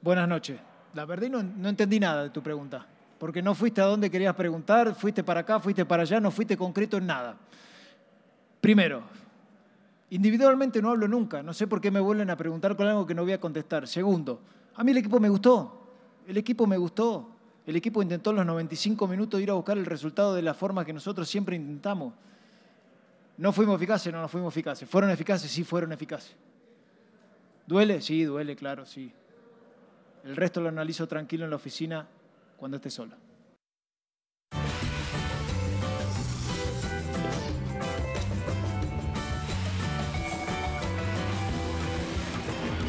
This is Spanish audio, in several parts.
Buenas noches. La verdad no, no entendí nada de tu pregunta, porque no fuiste a donde querías preguntar, fuiste para acá, fuiste para allá, no fuiste concreto en nada. Primero, individualmente no hablo nunca, no sé por qué me vuelven a preguntar con algo que no voy a contestar. Segundo, a mí el equipo me gustó, el equipo me gustó, el equipo intentó en los 95 minutos ir a buscar el resultado de la forma que nosotros siempre intentamos. ¿No fuimos eficaces? No, no fuimos eficaces. ¿Fueron eficaces? Sí, fueron eficaces. ¿Duele? Sí, duele, claro, sí. El resto lo analizo tranquilo en la oficina cuando esté solo.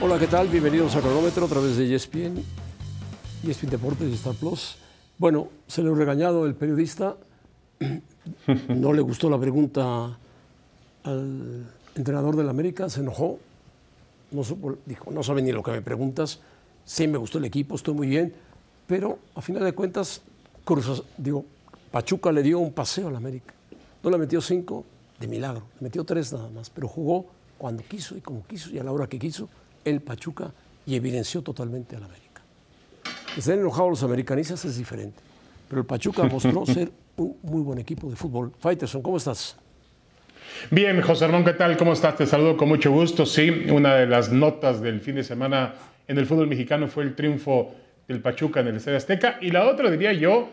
Hola, ¿qué tal? Bienvenidos a Cronómetro a través de ESPN, ESPN Deportes y Star Plus. Bueno, se le ha regañado el periodista, no le gustó la pregunta al entrenador del América, se enojó, no supo- dijo, no sabe ni lo que me preguntas, sí me gustó el equipo, estoy muy bien, pero a final de cuentas, Cruz, digo, Pachuca le dio un paseo al América. No le metió cinco de milagro, le metió tres nada más, pero jugó cuando quiso y como quiso y a la hora que quiso el Pachuca y evidenció totalmente al América. Que estén enojados los americanistas es diferente, pero el Pachuca mostró ser un muy buen equipo de fútbol. Faitelson, ¿cómo estás? Bien, José Ramón, ¿qué tal? ¿Cómo estás? Te saludo con mucho gusto. Sí, una de las notas del fin de semana en el fútbol mexicano fue el triunfo del Pachuca en el Estadio Azteca. Y la otra, diría yo,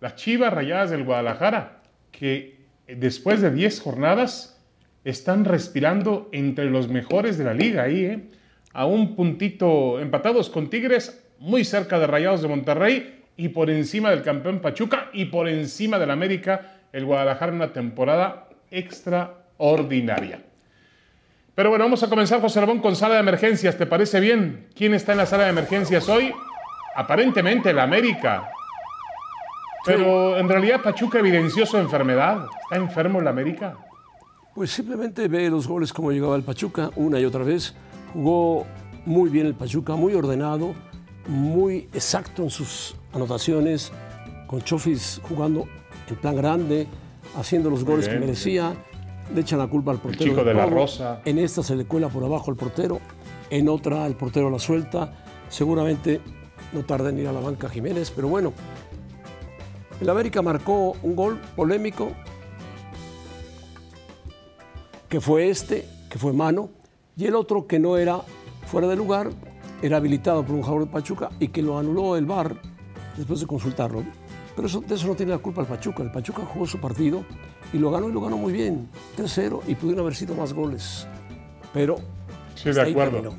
las Chivas Rayadas del Guadalajara, que después de 10 jornadas están respirando entre los mejores de la liga ahí, ¿eh? A un puntito empatados con Tigres, muy cerca de Rayados de Monterrey y por encima del campeón Pachuca y por encima del América, el Guadalajara en una temporada extraordinaria. Pero bueno, vamos a comenzar, José Ramón, con sala de emergencias. ¿Te parece bien? ¿Quién está en la sala de emergencias hoy? Aparentemente el América. Pero en realidad Pachuca evidenció su enfermedad. ¿Está enfermo el América? Pues simplemente ve los goles como llegaba el Pachuca una y otra vez. Jugó muy bien el Pachuca, muy ordenado, muy exacto en sus anotaciones, con Chofis jugando en plan grande, haciendo los goles que bien, merecía. Le echan la culpa al portero. chico de la. Rosa. En esta se le cuela por abajo al portero, en otra el portero la suelta. Seguramente no tarda en ir a la banca Jiménez, pero bueno. El América marcó un gol polémico que fue este, que fue mano, y el otro que no era fuera de lugar, era habilitado por un jugador de Pachuca y que lo anuló el VAR después de consultarlo. Pero eso, de eso no tiene la culpa el Pachuca. El Pachuca jugó su partido y lo ganó y lo ganó muy bien. 3-0 y pudieron haber sido más goles. Pero Sí, de acuerdo.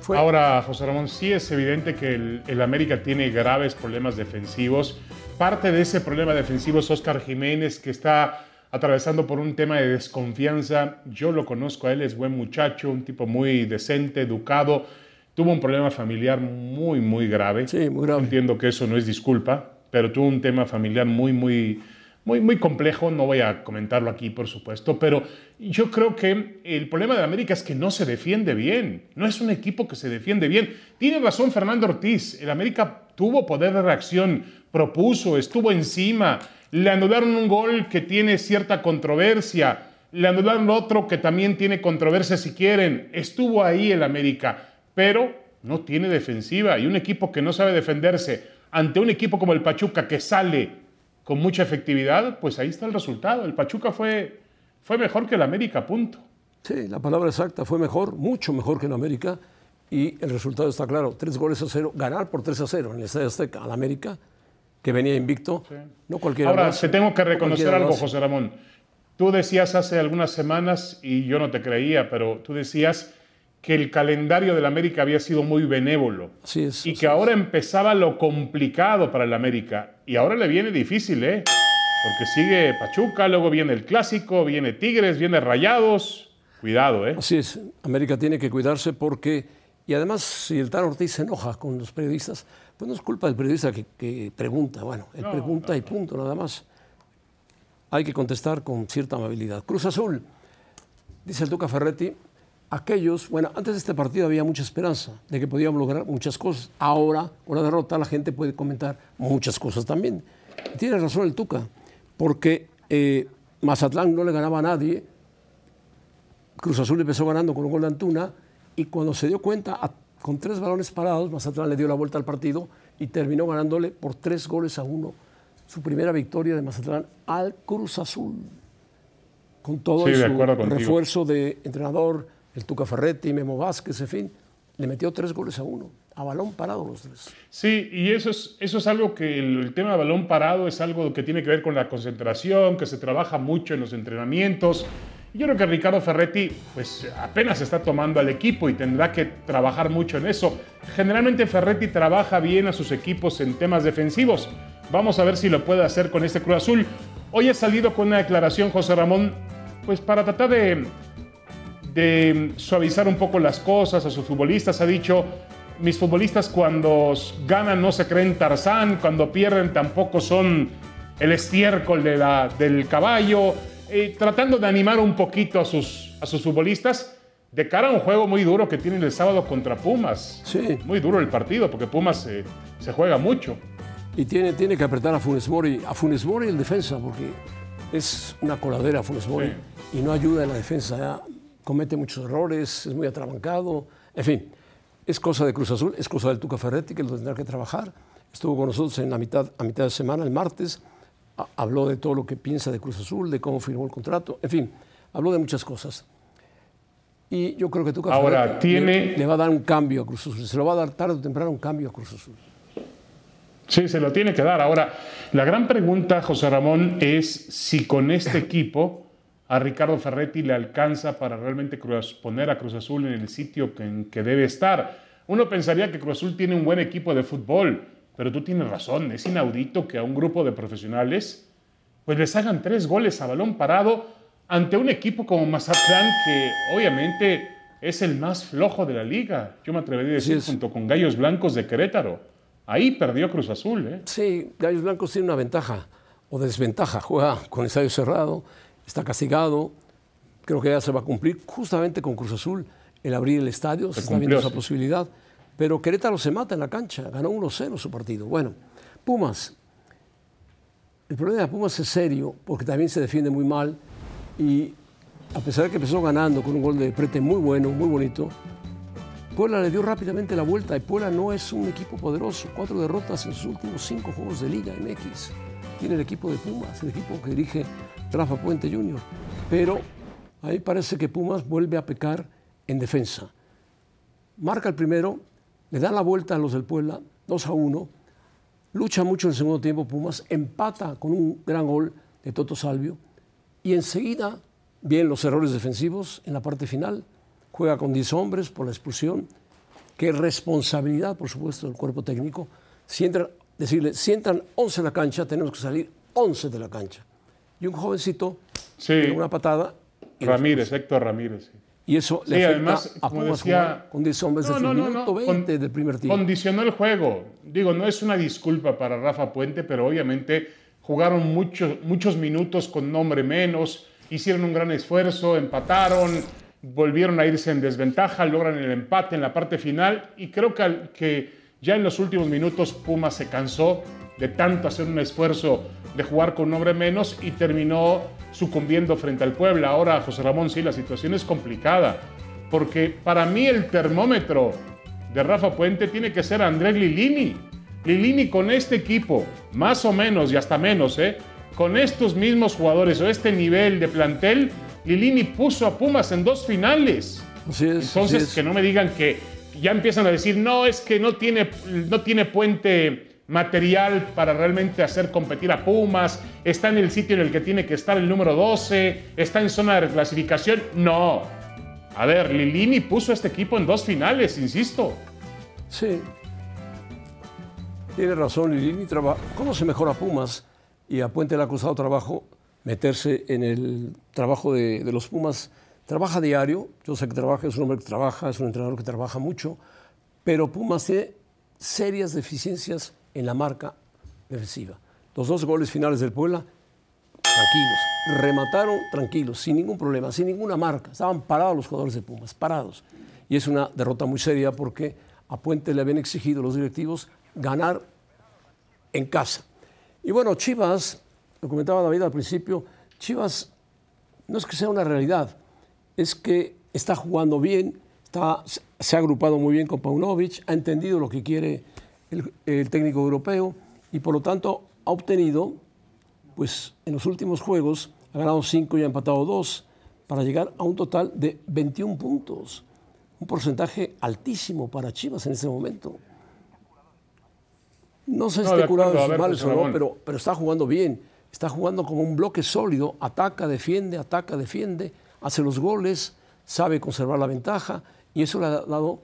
Fue- Ahora, José Ramón, sí es evidente que el, el América tiene graves problemas defensivos. Parte de ese problema defensivo es Oscar Jiménez, que está atravesando por un tema de desconfianza. Yo lo conozco a él, es buen muchacho, un tipo muy decente, educado. Tuvo un problema familiar muy, muy grave. Sí, muy grave. Entiendo que eso no es disculpa, pero tuvo un tema familiar muy, muy, muy, muy complejo. No voy a comentarlo aquí, por supuesto, pero yo creo que el problema de América es que no se defiende bien. No es un equipo que se defiende bien. Tiene razón Fernando Ortiz. El América tuvo poder de reacción, propuso, estuvo encima. Le anularon un gol que tiene cierta controversia. Le anularon otro que también tiene controversia si quieren. Estuvo ahí el América, pero no tiene defensiva. Y un equipo que no sabe defenderse ante un equipo como el Pachuca que sale con mucha efectividad, pues ahí está el resultado. El Pachuca fue, fue mejor que el América, punto. Sí, la palabra exacta fue mejor, mucho mejor que en América. Y el resultado está claro: tres goles a cero, ganar por 3 a 0 en el Estadio Azteca al América, que venía invicto. No cualquiera Ahora, hace, te tengo que no reconocer algo. José Ramón. Tú decías hace algunas semanas, y yo no te creía, pero tú decías que el calendario del América había sido muy benévolo. Así es, Y que ahora empezaba lo complicado para el América. Y ahora le viene difícil, ¿eh? Porque sigue Pachuca, luego viene el Clásico, viene Tigres, viene Rayados. Cuidado, ¿eh? Así es, América tiene que cuidarse porque, y además si el Tan Ortiz se enoja con los periodistas, pues no es culpa del periodista que, que pregunta, bueno, él pregunta y punto, nada más. Hay que contestar con cierta amabilidad. Cruz Azul, dice el Tuca Ferretti, aquellos, bueno, antes de este partido había mucha esperanza de que podíamos lograr muchas cosas. Ahora, con la derrota, la gente puede comentar muchas cosas también. Tiene razón el Tuca, porque eh, Mazatlán no le ganaba a nadie, Cruz Azul empezó ganando con un gol de Antuna y cuando se dio cuenta, a- con tres balones parados, Mazatlán le dio la vuelta al partido y terminó ganándole por tres goles a uno su primera victoria de Mazatlán al Cruz Azul. Con todo Sí, contigo. refuerzo de entrenador, el Tuca Ferretti, Memo Vázquez, en fin, le metió tres goles a uno, a balón parado los tres. Sí, y eso es, eso es algo que el, el tema de balón parado es algo que tiene que ver con la concentración, que se trabaja mucho en los entrenamientos. Yo creo que Ricardo Ferretti pues apenas está tomando al equipo y tendrá que trabajar mucho en eso. Generalmente Ferretti trabaja bien a sus equipos en temas defensivos. Vamos a ver si lo puede hacer con este Cruz Azul. Hoy ha salido con una declaración José Ramón pues para tratar de, de suavizar un poco las cosas a sus futbolistas. Ha dicho, mis futbolistas cuando ganan no se creen Tarzán, cuando pierden tampoco son el estiércol de la- del caballo, eh, tratando de animar un poquito a sus, a sus futbolistas de cara a un juego muy duro que tienen el sábado contra Pumas. Sí. Muy duro el partido porque Pumas eh, se juega mucho. Y tiene, tiene que apretar a Funes Mori, a Funes Mori el defensa, porque es una coladera Funes Mori y no ayuda en la defensa. ya comete muchos errores, es muy atrabancado. En fin, es cosa de Cruz Azul, es cosa del Tuca Ferretti que lo tendrá que trabajar. Estuvo con nosotros en la mitad, a mitad de semana, el martes. ha- Habló de todo lo que piensa de Cruz Azul, de cómo firmó el contrato. En fin, habló de muchas cosas. Y yo creo que Tuca Ahora, Ferretti tiene- le, le va a dar un cambio a Cruz Azul. Se lo va a dar tarde o temprano un cambio a Cruz Azul. Sí, se lo tiene que dar. Ahora, la gran pregunta, José Ramón, es si con este equipo a Ricardo Ferretti le alcanza para realmente Cruz- poner a Cruz Azul en el sitio que, en que debe estar. Uno pensaría que Cruz Azul tiene un buen equipo de fútbol, pero tú tienes razón, es inaudito que a un grupo de profesionales pues les hagan tres goles a balón parado ante un equipo como Mazatlán que obviamente es el más flojo de la liga. Yo me atrevería a decir junto con Gallos Blancos de Querétaro. Ahí perdió Cruz Azul, ¿eh? Sí, Gallos Blancos tiene una ventaja o desventaja. Juega con estadio cerrado, está castigado. Creo que ya se va a cumplir justamente con Cruz Azul el abrir el estadio. Se, está viendo esa posibilidad. Pero Querétaro se mata en la cancha. Ganó 1-0 su partido. Bueno, Pumas. El problema de Pumas es serio porque también se defiende muy mal. Y a pesar de que empezó ganando con un gol de Prete muy bueno, muy bonito, Puebla le dio rápidamente la vuelta y Puebla no es un equipo poderoso. Cuatro derrotas en sus últimos cinco juegos de Liga MX. Tiene el equipo de Pumas, el equipo que dirige Rafa Puente Jr. Pero ahí parece que Pumas vuelve a pecar en defensa. Marca el primero, le dan la vuelta a los del Puebla, 2 a 1. Lucha mucho en el segundo tiempo Pumas, empata con un gran gol de Toto Salvio y enseguida vienen los errores defensivos en la parte final. Juega con 10 hombres por la expulsión. Qué responsabilidad, por supuesto, del cuerpo técnico. Si entran, decirle, si entran 11 en la cancha, tenemos que salir 11 de la cancha. Y un jovencito, Sí, con una patada, y, Ramírez, Héctor Ramírez. sí. y eso Sí, le afecta además, a como Pumas decía- con 10 hombres desde el minuto 20 con- del primer tiempo. Condicionó el juego. Digo, no es una disculpa para Rafa Puente, pero obviamente jugaron muchos muchos minutos con nombre menos, hicieron un gran esfuerzo, empataron, volvieron a irse en desventaja, logran el empate en la parte final y creo que, que ya en los últimos minutos Pumas se cansó de tanto hacer un esfuerzo de jugar con nombre menos y terminó sucumbiendo frente al Puebla. Ahora, José Ramón, sí, la situación es complicada, porque para mí el termómetro de Rafa Puente tiene que ser Andrés Lilini. Lilini con este equipo, más o menos y hasta menos, ¿eh? con estos mismos jugadores o este nivel de plantel, Lilini puso a Pumas en dos finales. Así es, así Entonces, es. que no me digan que ya empiezan a decir, no, es que no tiene, no tiene puente material para realmente hacer competir a Pumas, está en el sitio en el que tiene que estar el número 12, está en zona de reclasificación. No. A ver, Lilini puso a este equipo en dos finales, insisto. Sí. Tiene razón Lilini. traba- ¿Cómo se mejora Pumas? Y a Puente le ha costado trabajo meterse en el trabajo de, de los Pumas. Trabaja diario. Yo sé que trabaja, es un hombre que trabaja, es un entrenador que trabaja mucho. Pero Pumas tiene serias deficiencias en la marca defensiva. Los dos goles finales del Puebla, tranquilos. Remataron tranquilos, sin ningún problema, sin ninguna marca. Estaban parados los jugadores de Pumas, parados. Y es una derrota muy seria porque a Puente le habían exigido los directivos ganar en casa. Y bueno, Chivas, lo comentaba David al principio, Chivas no es que sea una realidad, es que está jugando bien, Está, se ha agrupado muy bien con Paunovic, ha entendido lo que quiere el, el técnico europeo y por lo tanto ha obtenido, pues en los últimos juegos, ha ganado 5 y ha empatado 2 para llegar a un total de 21 puntos. Un porcentaje altísimo para Chivas en ese momento. No sé si No, de acuerdo. A sus males o no, pero, pero está jugando bien. Está jugando como un bloque sólido. Ataca, defiende, ataca, defiende. Hace los goles, sabe conservar la ventaja. Y eso le ha dado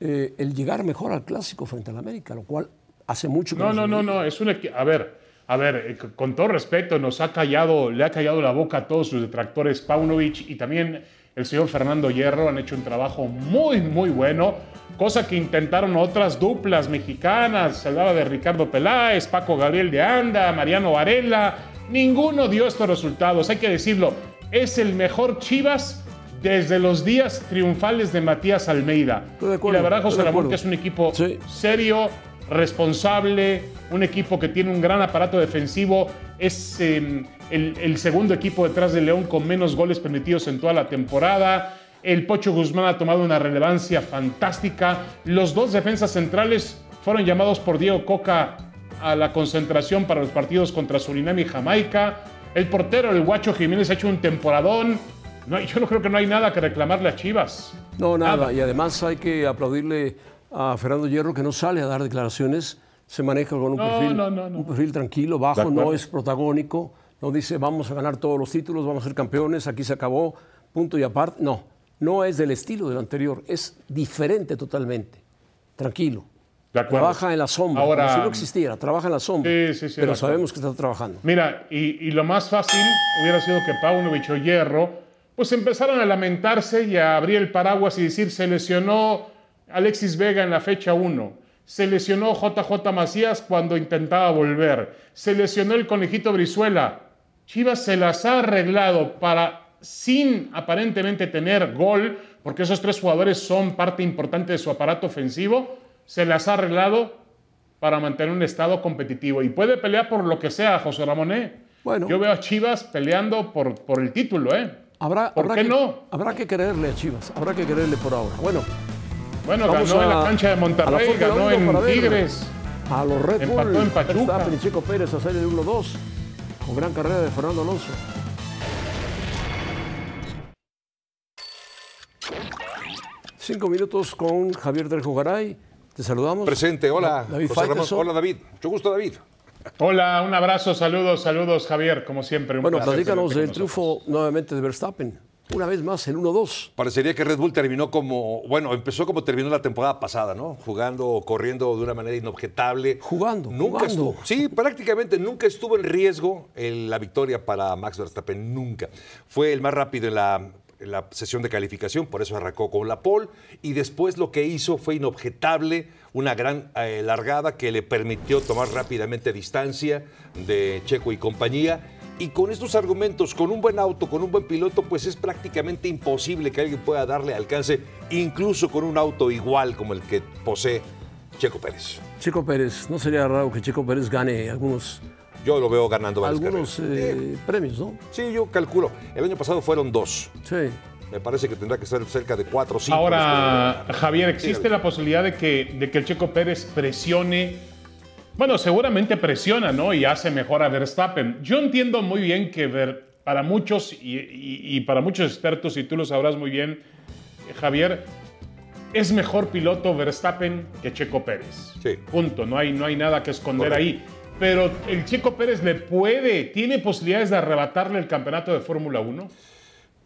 eh, el llegar mejor al clásico frente al América, lo cual hace mucho que No, no, no, no, es un A ver, a ver, eh, con todo respeto, nos ha callado, le ha callado la boca a todos sus detractores Paunovic y también el señor Fernando Hierro han hecho un trabajo muy, muy bueno, cosa que intentaron otras duplas mexicanas. Se hablaba de Ricardo Peláez, Paco Gabriel de Anda, Mariano Varela. Ninguno dio estos resultados, hay que decirlo. Es el mejor Chivas desde los días triunfales de Matías Almeida. Estoy de y acuerdo, la verdad, José Ramón, que es un equipo Sí. serio, responsable, un equipo que tiene un gran aparato defensivo, es eh, el, el segundo equipo detrás de León con menos goles permitidos en toda la temporada. El Pocho Guzmán ha tomado una relevancia fantástica. Los dos defensas centrales fueron llamados por Diego Coca a la concentración para los partidos contra Surinam y Jamaica. El portero, el Guacho Jiménez, ha hecho un temporadón. No, yo no creo que no hay nada que reclamarle a Chivas. No, nada. Nada. Y además hay que aplaudirle a Fernando Hierro que no sale a dar declaraciones, se maneja con un, No, perfil, no, no, no. un perfil tranquilo, bajo, no es protagónico, no dice vamos a ganar todos los títulos, vamos a ser campeones, aquí se acabó, punto y aparte. No, no es del estilo del anterior, es diferente totalmente, tranquilo. De. Trabaja en la sombra, Ahora- como si no existiera, trabaja en la sombra, Sí, sí, sí, pero sabemos que está trabajando. Mira, y, y lo más fácil hubiera sido que Paunovic o Hierro pues empezaran a lamentarse y a abrir el paraguas y decir se lesionó Alexis Vega en la fecha 1, se lesionó JJ Macías cuando intentaba volver, se lesionó el conejito Brizuela. Chivas se las ha arreglado para, sin aparentemente tener gol, porque esos tres jugadores son parte importante de su aparato ofensivo, se las ha arreglado para mantener un estado competitivo. Y puede pelear por lo que sea, José Ramón. ¿eh? Bueno. Yo veo a Chivas peleando por, por el título. ¿eh? Habrá, ¿Por habrá qué que, no? Habrá que creerle a Chivas, habrá que creerle por ahora. Bueno, Bueno, ganó en la cancha de Monterrey, ganó 1 en. Tigres. A los Red Bull, Empató en Pachuca. Verstappen y Checo Pérez a hacer el 1-2 con gran carrera de Fernando Alonso. Cinco minutos con Javier del Jugaray. Te saludamos. Presente, hola, David José Ramón. Hola, David. Mucho gusto, David. Hola, un abrazo, saludos, saludos, Javier, como siempre. un Bueno, platícanos del triunfo nuevamente de Verstappen. Una vez más, el 1-2. Parecería que Red Bull terminó como, bueno, empezó como terminó la temporada pasada, ¿no? Jugando, corriendo de una manera inobjetable. Jugando, Nunca jugando. estuvo, sí, prácticamente nunca estuvo en riesgo el- la victoria para Max Verstappen, nunca. Fue el más rápido en la, la sesión de calificación, por eso arrancó con la pole, y después lo que hizo fue inobjetable, una gran eh, largada que le permitió tomar rápidamente distancia de Checo y compañía. Y con estos argumentos, con un buen auto, con un buen piloto, pues es prácticamente imposible que alguien pueda darle alcance, incluso con un auto igual como el que posee Checo Pérez. Checo Pérez, no sería raro que Checo Pérez gane algunos, Yo lo veo ganando varias algunos eh, premios, ¿no? Sí, yo calculo. El año pasado fueron dos. Sí. Me parece que tendrá que ser cerca de cuatro o cinco. Ahora, Javier, ¿existe la posibilidad de que, de que el Checo Pérez presione? Bueno, seguramente presiona, ¿no? Y hace mejor a Verstappen. Yo entiendo muy bien que ver- para muchos y, y- y para muchos expertos, y tú lo sabrás muy bien, Javier, es mejor piloto Verstappen que Checo Pérez. Sí. Punto. No hay, no hay nada que esconder Correcto. ahí. Pero el Checo Pérez le puede, tiene posibilidades de arrebatarle el campeonato de Fórmula 1.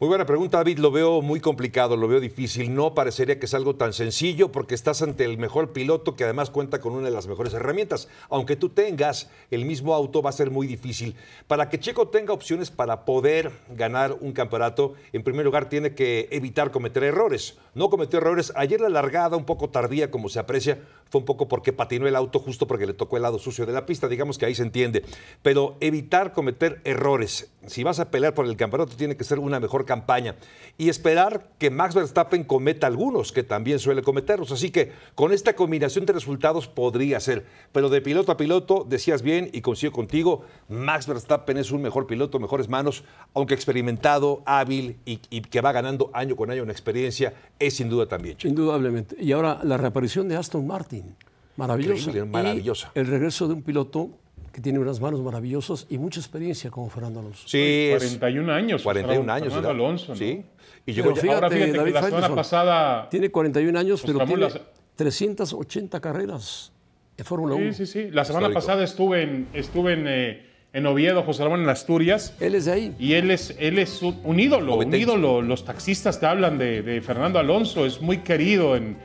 Muy buena pregunta, David. Lo veo muy complicado, lo veo difícil. No parecería que es algo tan sencillo porque estás ante el mejor piloto que además cuenta con una de las mejores herramientas. Aunque tú tengas el mismo auto, va a ser muy difícil. Para que Checo tenga opciones para poder ganar un campeonato, en primer lugar tiene que evitar cometer errores. No cometió errores. Ayer la largada, un poco tardía, como se aprecia, fue un poco porque patinó el auto justo porque le tocó el lado sucio de la pista. Digamos que ahí se entiende. Pero evitar cometer errores. Si vas a pelear por el campeonato, tiene que ser una mejor campaña. Y esperar que Max Verstappen cometa algunos, que también suele cometerlos. Así que con esta combinación de resultados podría ser. Pero de piloto a piloto, decías bien y coincido contigo, Max Verstappen es un mejor piloto, mejores manos, aunque experimentado, hábil y, y que va ganando año con año en experiencia, es sin duda también. Checo. Indudablemente. Y ahora la reaparición de Aston Martin. Maravillosa. Increíble, maravillosa. Y el regreso de un piloto que tiene unas manos maravillosas y mucha experiencia como Fernando Alonso. Sí, es 41 años. 41 años. Fernando ¿verdad? Alonso, ¿no? Sí. Y Pero llegó ya- Ahora fíjate que la semana pasada- Tiene 41 años, pero tiene las- 380 carreras en Fórmula 1. Sí, sí, sí. La semana Histórico. pasada estuve en, estuve en, eh, en Oviedo, José Ramón, en Asturias. Él es de ahí. Y él es, él es un, ídolo, un ídolo. Los taxistas te hablan de, de Fernando Alonso, es muy querido en,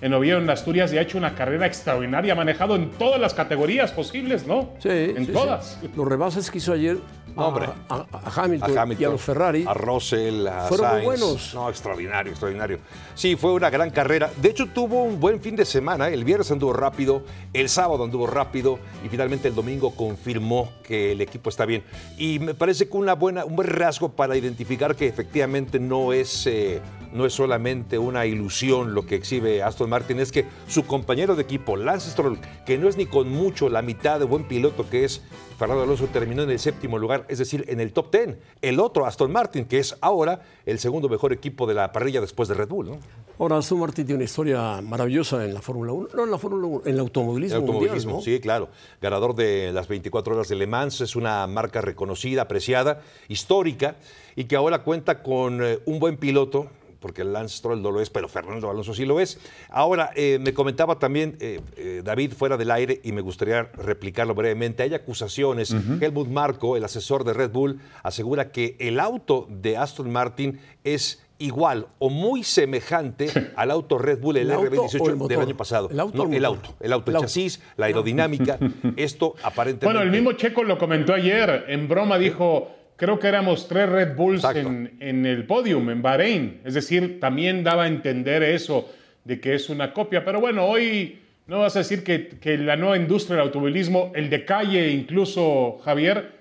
en Oviedo, en Asturias, y ha hecho una carrera extraordinaria, ha manejado en todas las categorías posibles, ¿no? Sí, En sí, todas. sí. Los rebases que hizo ayer a, Hombre. a- a Hamilton, a Hamilton, y a los Ferrari. a Russell, a Fueron muy buenos. No, extraordinario, extraordinario. Sí, fue una gran carrera. De hecho, tuvo un buen fin de semana. El viernes anduvo rápido, el sábado anduvo rápido y finalmente el domingo confirmó que el equipo está bien. Y me parece que una buena, un buen rasgo para identificar que efectivamente no es, eh, no es solamente una ilusión lo que exhibe Aston Martin, es que su compañero de equipo, Lance Stroll, que no es ni con mucho la mitad de buen piloto que es Fernando Alonso, terminó en el séptimo lugar, es decir, en el top 10. El otro, Aston Martin, que es ahora el segundo mejor equipo de la parrilla después de Red Bull. ¿no? Ahora, Aston Martin tiene una historia maravillosa en la Fórmula 1. No en la Fórmula 1, en el automovilismo, El automovilismo, mundial, ¿no? sí, claro. Ganador de las 24 horas de Le Mans, es una marca reconocida, apreciada, histórica, y que ahora cuenta con eh, un buen piloto, porque Lance Stroll no lo es, pero Fernando Alonso sí lo es. Ahora, eh, me comentaba también eh, eh, David fuera del aire, y me gustaría replicarlo brevemente, hay acusaciones. Helmut Marko, el asesor de Red Bull, asegura que el auto de Aston Martin es igual o muy semejante al auto Red Bull, el, ¿El auto o el RB18 del año pasado. ¿El auto No, el auto, el auto, el, El auto. chasis, la aerodinámica. Esto aparentemente. Bueno, el mismo Checo lo comentó ayer. En broma dijo, creo que éramos tres Red Bulls en, en el podium, en Bahrein. Es decir, también daba a entender eso, de que es una copia. Pero bueno, hoy no vas a decir que, que la nueva industria del automovilismo, el de calle incluso, Javier,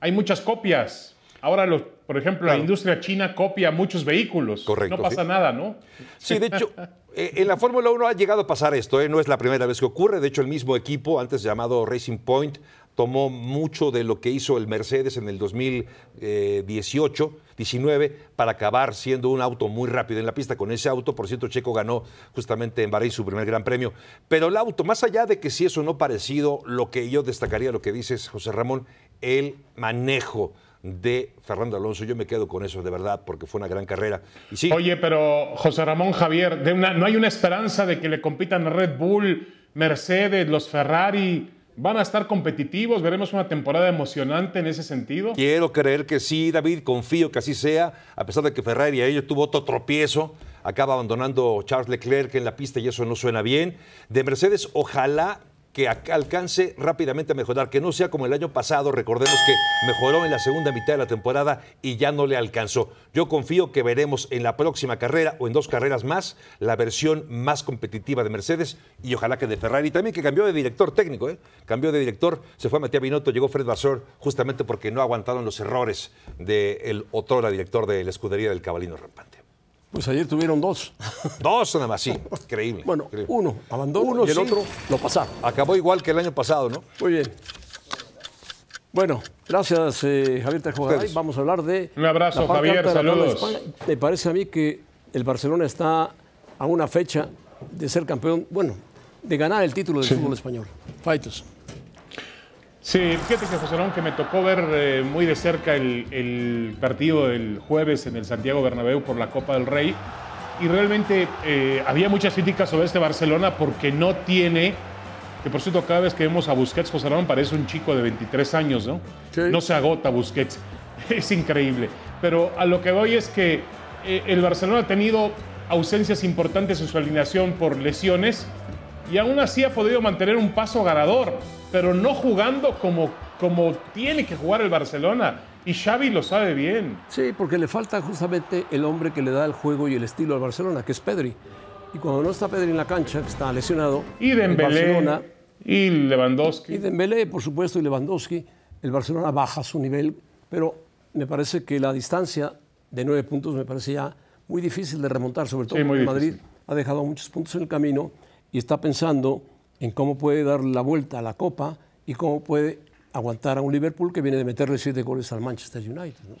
hay muchas copias. Ahora, los, por ejemplo, la industria china copia muchos vehículos. Correcto, No pasa sí. nada, ¿no? Sí, de hecho, eh, en la Fórmula 1 ha llegado a pasar esto, ¿eh? no es la primera vez que ocurre. De hecho, el mismo equipo, antes llamado Racing Point, tomó mucho de lo que hizo el Mercedes en el 2018, 19, para acabar siendo un auto muy rápido en la pista. Con ese auto, por cierto, Checo ganó justamente en Bahrein su primer gran premio. Pero el auto, más allá de que si eso no parecido, lo que yo destacaría, lo que dices, José Ramón, el manejo de Fernando Alonso. Yo me quedo con eso, de verdad, porque fue una gran carrera. Y sí, Oye, pero José Ramón Javier, ¿no hay una esperanza de que le compitan Red Bull, Mercedes, los Ferrari? ¿Van a estar competitivos? ¿Veremos una temporada emocionante en ese sentido? Quiero creer que sí, David, confío que así sea, a pesar de que Ferrari a ello tuvo otro tropiezo, acaba abandonando Charles Leclerc en la pista y eso no suena bien. De Mercedes, ojalá que alcance rápidamente a mejorar, que no sea como el año pasado, recordemos que mejoró en la segunda mitad de la temporada y ya no le alcanzó. Yo confío que veremos en la próxima carrera o en dos carreras más la versión más competitiva de Mercedes y ojalá que de Ferrari también, que cambió de director técnico, ¿eh? cambió de director, se fue Matías Binotto, llegó Fred Vasseur, justamente porque no aguantaron los errores del otrora director de la escudería del Cabalino Rampante. Pues ayer tuvieron dos. Dos nada más, sí, increíble. Bueno, increíble. uno abandonó Uno, y el sí. otro lo pasaron. Acabó igual que el año pasado, ¿no? Muy bien. Bueno, gracias eh, Javier Tejogaray. Vamos a hablar de... Un abrazo, Javier, saludos. Me parece a mí que el Barcelona está a una fecha de ser campeón, bueno, de ganar el título del fútbol español. Faitos. Sí, fíjate que José que me tocó ver eh, muy de cerca el, el partido del jueves en el Santiago Bernabéu por la Copa del Rey y realmente eh, había muchas críticas sobre este Barcelona porque no tiene, que por cierto cada vez que vemos a Busquets, José Ramón parece un chico de 23 años, ¿no? Sí. No se agota Busquets, es increíble. Pero a lo que voy es que eh, el Barcelona ha tenido ausencias importantes en su alineación por lesiones y aún así ha podido mantener un paso ganador, pero no jugando como, como tiene que jugar el Barcelona. Y Xavi lo sabe bien. Sí, porque le falta justamente el hombre que le da el juego y el estilo al Barcelona, que es Pedri. Y cuando no está Pedri en la cancha, que está lesionado, Y Dembélé, Barcelona y Lewandowski. Y Dembélé, por supuesto, y Lewandowski, el Barcelona baja su nivel, pero me parece que la distancia de nueve puntos me parece ya muy difícil de remontar, sobre todo Sí, porque Madrid ha dejado muchos puntos en el camino y está pensando en cómo puede dar la vuelta a la Copa y cómo puede aguantar a un Liverpool que viene de meterle siete goles al Manchester United. ¿no?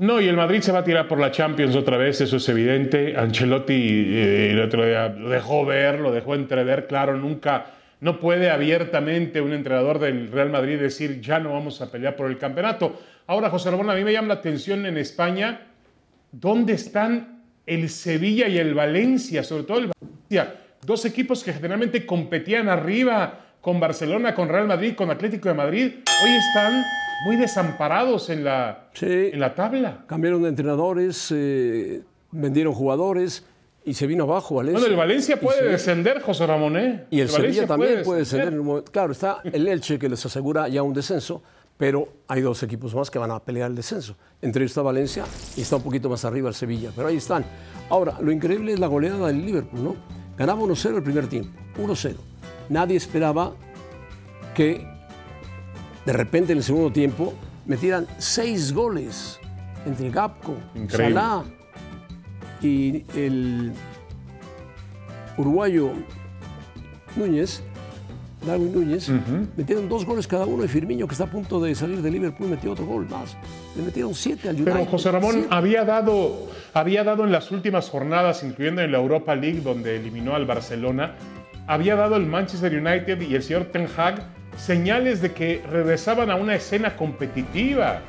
No, y el Madrid se va a tirar por la Champions otra vez, eso es evidente. Ancelotti eh, el otro día lo dejó ver, lo dejó entrever, claro, nunca, no puede abiertamente un entrenador del Real Madrid decir ya no vamos a pelear por el campeonato. Ahora, José Ramón, a mí me llama la atención en España, ¿dónde están el Sevilla y el Valencia? Sobre todo el Valencia, dos equipos que generalmente competían arriba con Barcelona, con Real Madrid, con Atlético de Madrid, hoy están muy desamparados en la, Sí. en la tabla. Cambiaron de entrenadores, eh, vendieron jugadores y se vino abajo Valencia. Bueno, el Valencia puede se- descender, José Ramón, ¿eh? Y el, Sevilla también puede descender. momento. Claro, está el Elche que les asegura ya un descenso, pero hay dos equipos más que van a pelear el descenso. Entre ellos está Valencia y está un poquito más arriba el Sevilla, pero ahí están. Ahora, lo increíble es la goleada del Liverpool, ¿no? Ganaba 1-0 el primer tiempo, 1-0. Nadie esperaba que de repente en el segundo tiempo metieran seis goles entre Gapco, Increíble. Salah y el uruguayo Núñez, Darwin Núñez, metieron dos goles cada uno y Firmino, que está a punto de salir de Liverpool, metió otro gol más. Le metieron siete al United. Pero José Ramón Siete. había dado, había dado en las últimas jornadas, incluyendo en la Europa League, donde eliminó al Barcelona, había dado el Manchester United y el señor Ten Hag señales de que regresaban a una escena competitiva.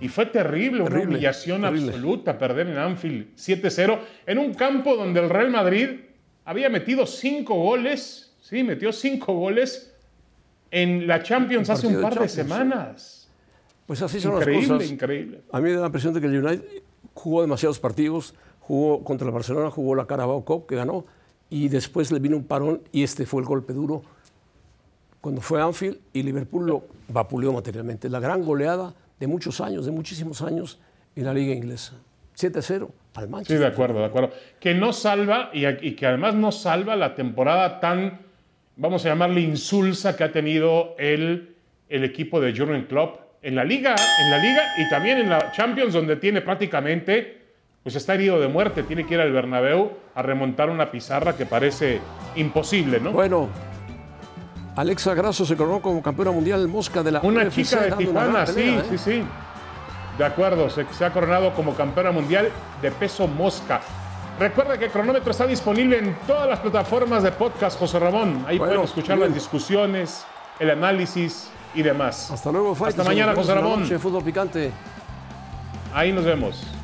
Y fue terrible, una humillación terrible. absoluta perder en Anfield 7-0 en un campo donde el Real Madrid había metido cinco goles, sí, metió cinco goles en la Champions hace un par de Champions, semanas. Pues así son las cosas. increíble. A mí me da la impresión de que el United jugó demasiados partidos, jugó contra el Barcelona, jugó la Carabao Cup que ganó y después le vino un parón y este fue el golpe duro cuando fue Anfield y Liverpool lo vapuleó materialmente. La gran goleada de muchos años, de muchísimos años en la liga inglesa. 7-0 al Sí, Manchester. de acuerdo, de acuerdo. Que no salva y, y que además no salva la temporada tan, vamos a llamarle insulsa que ha tenido el, el equipo de Jurgen Klopp en la liga, en la liga y también en la Champions donde tiene prácticamente, pues está herido de muerte, tiene que ir al Bernabéu a remontar una pizarra que parece imposible, ¿no? Bueno, Alexa Grasso se coronó como campeona mundial mosca de la Una UFC, chica de Tijuana, pelea, sí, ¿eh? sí, sí. De acuerdo, se, se ha coronado como campeona mundial de peso mosca. Recuerda que el cronómetro está disponible en todas las plataformas de podcast, José Ramón. Ahí Bueno, pueden escuchar bien. las discusiones, el análisis y demás. Hasta luego, Fight. Hasta mañana, José Ramón. noche Fútbol Picante. Ahí nos vemos.